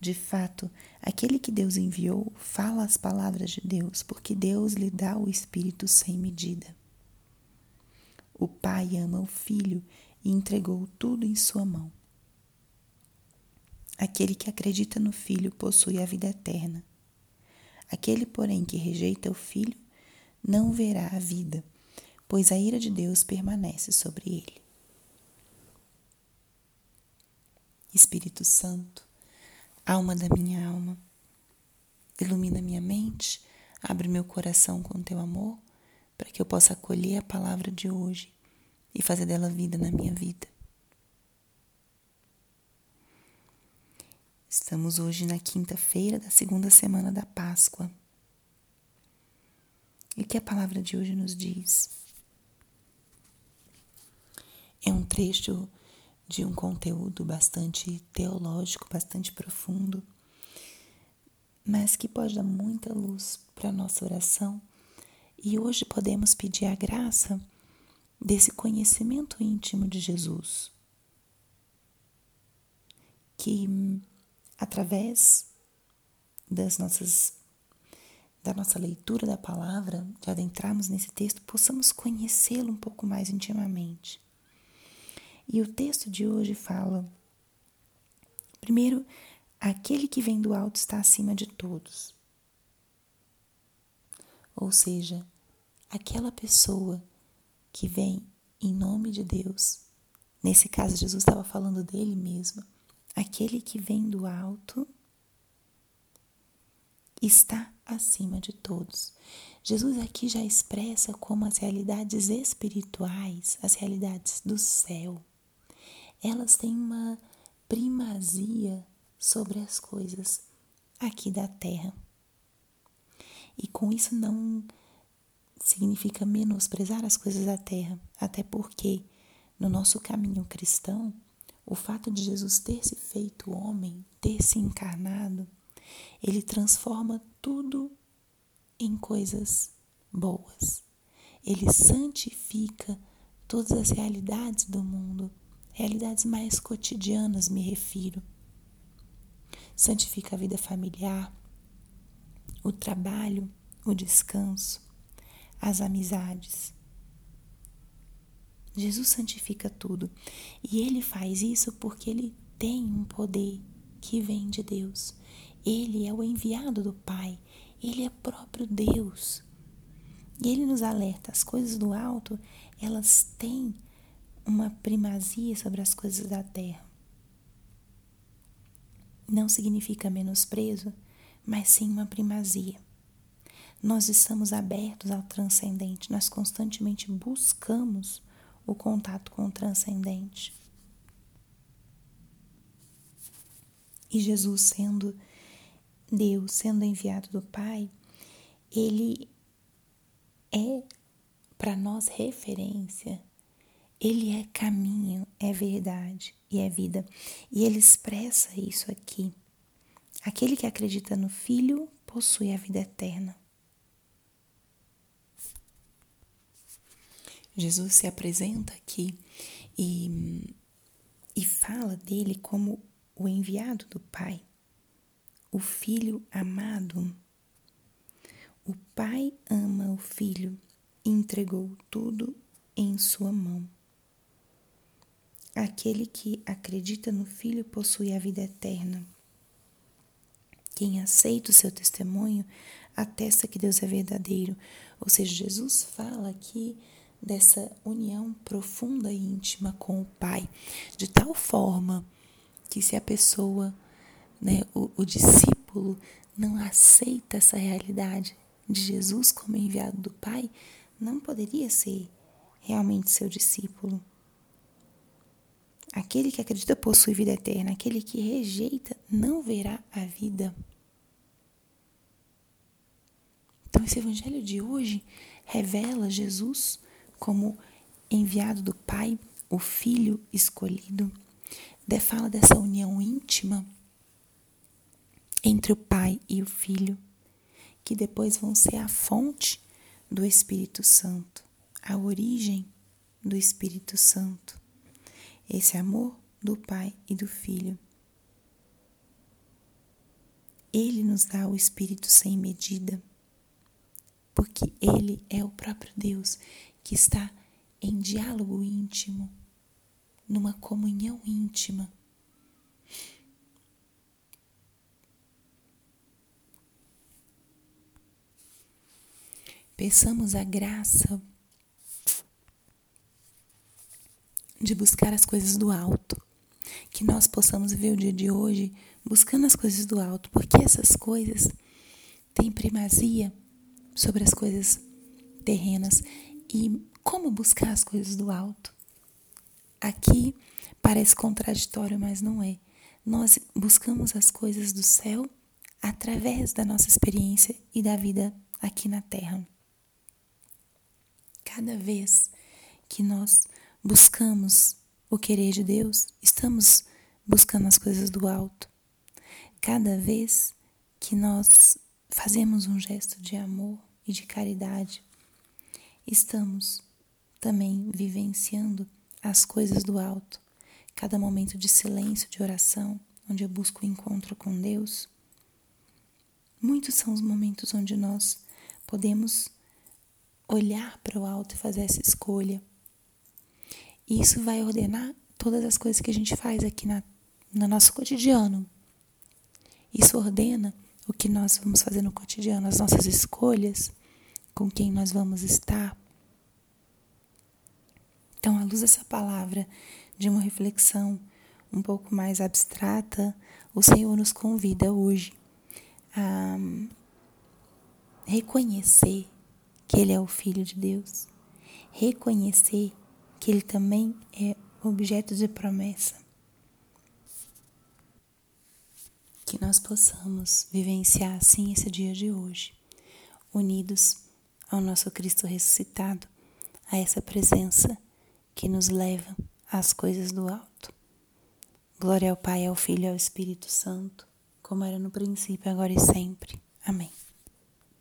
De fato, aquele que Deus enviou fala as palavras de Deus, porque Deus lhe dá o Espírito sem medida. O Pai ama o Filho e entregou tudo em sua mão. Aquele que acredita no Filho possui a vida eterna. Aquele, porém, que rejeita o Filho não verá a vida, pois a ira de Deus permanece sobre ele. Espírito Santo, alma da minha alma, ilumina minha mente, abre meu coração com teu amor, para que eu possa acolher a palavra de hoje e fazer dela vida na minha vida. Estamos hoje na quinta-feira da segunda semana da Páscoa. E o que a palavra de hoje nos diz? É um trecho de um conteúdo bastante teológico, bastante profundo, mas que pode dar muita luz para a nossa oração. E hoje podemos pedir a graça desse conhecimento íntimo de Jesus, que através das nossas da nossa leitura da palavra, de adentrarmos nesse texto, possamos conhecê-lo um pouco mais intimamente. E o texto de hoje fala: primeiro, aquele que vem do alto está acima de todos. Ou seja, aquela pessoa que vem em nome de Deus. Nesse caso, Jesus estava falando dele mesmo. Aquele que vem do alto está acima de todos. Jesus aqui já expressa como as realidades espirituais, as realidades do céu, elas têm uma primazia sobre as coisas aqui da terra. E com isso não significa menosprezar as coisas da terra, até porque no nosso caminho cristão, o fato de Jesus ter se feito homem, ter se encarnado, ele transforma tudo em coisas boas. Ele santifica todas as realidades do mundo realidades mais cotidianas me refiro. Santifica a vida familiar, o trabalho, o descanso, as amizades. Jesus santifica tudo e ele faz isso porque ele tem um poder que vem de Deus. Ele é o enviado do Pai, ele é próprio Deus. E ele nos alerta: as coisas do alto, elas têm uma primazia sobre as coisas da terra. Não significa menosprezo, mas sim uma primazia. Nós estamos abertos ao transcendente, nós constantemente buscamos o contato com o transcendente. E Jesus, sendo Deus, sendo enviado do Pai, ele é para nós referência ele é caminho, é verdade e é vida. E ele expressa isso aqui. Aquele que acredita no Filho possui a vida eterna. Jesus se apresenta aqui e, e fala dele como o enviado do Pai, o Filho amado. O Pai ama o Filho e entregou tudo em sua mão. Aquele que acredita no Filho possui a vida eterna. Quem aceita o seu testemunho atesta que Deus é verdadeiro. Ou seja, Jesus fala aqui dessa união profunda e íntima com o Pai, de tal forma que se a pessoa, né, o, o discípulo, não aceita essa realidade de Jesus como enviado do Pai, não poderia ser realmente seu discípulo. Aquele que acredita possui vida eterna, aquele que rejeita não verá a vida. Então, esse evangelho de hoje revela Jesus como enviado do Pai, o Filho escolhido, fala dessa união íntima entre o Pai e o Filho, que depois vão ser a fonte do Espírito Santo, a origem do Espírito Santo. Esse amor do Pai e do Filho. Ele nos dá o Espírito sem medida, porque Ele é o próprio Deus que está em diálogo íntimo, numa comunhão íntima. Peçamos a graça de buscar as coisas do alto. Que nós possamos ver o dia de hoje buscando as coisas do alto, porque essas coisas têm primazia sobre as coisas terrenas. E como buscar as coisas do alto? Aqui parece contraditório, mas não é. Nós buscamos as coisas do céu através da nossa experiência e da vida aqui na terra. Cada vez que nós buscamos o querer de Deus, estamos buscando as coisas do alto. Cada vez que nós fazemos um gesto de amor e de caridade, estamos também vivenciando as coisas do alto. Cada momento de silêncio, de oração, onde eu busco o encontro com Deus. Muitos são os momentos onde nós podemos olhar para o alto e fazer essa escolha e isso vai ordenar todas as coisas que a gente faz aqui na, no nosso cotidiano. Isso ordena o que nós vamos fazer no cotidiano, as nossas escolhas, com quem nós vamos estar. Então, à luz dessa palavra, de uma reflexão um pouco mais abstrata, o Senhor nos convida hoje a reconhecer que Ele é o Filho de Deus, reconhecer que ele também é objeto de promessa. Que nós possamos vivenciar assim esse dia de hoje, unidos ao nosso Cristo ressuscitado, a essa presença que nos leva às coisas do alto. Glória ao Pai, ao Filho e ao Espírito Santo, como era no princípio, agora e sempre. Amém.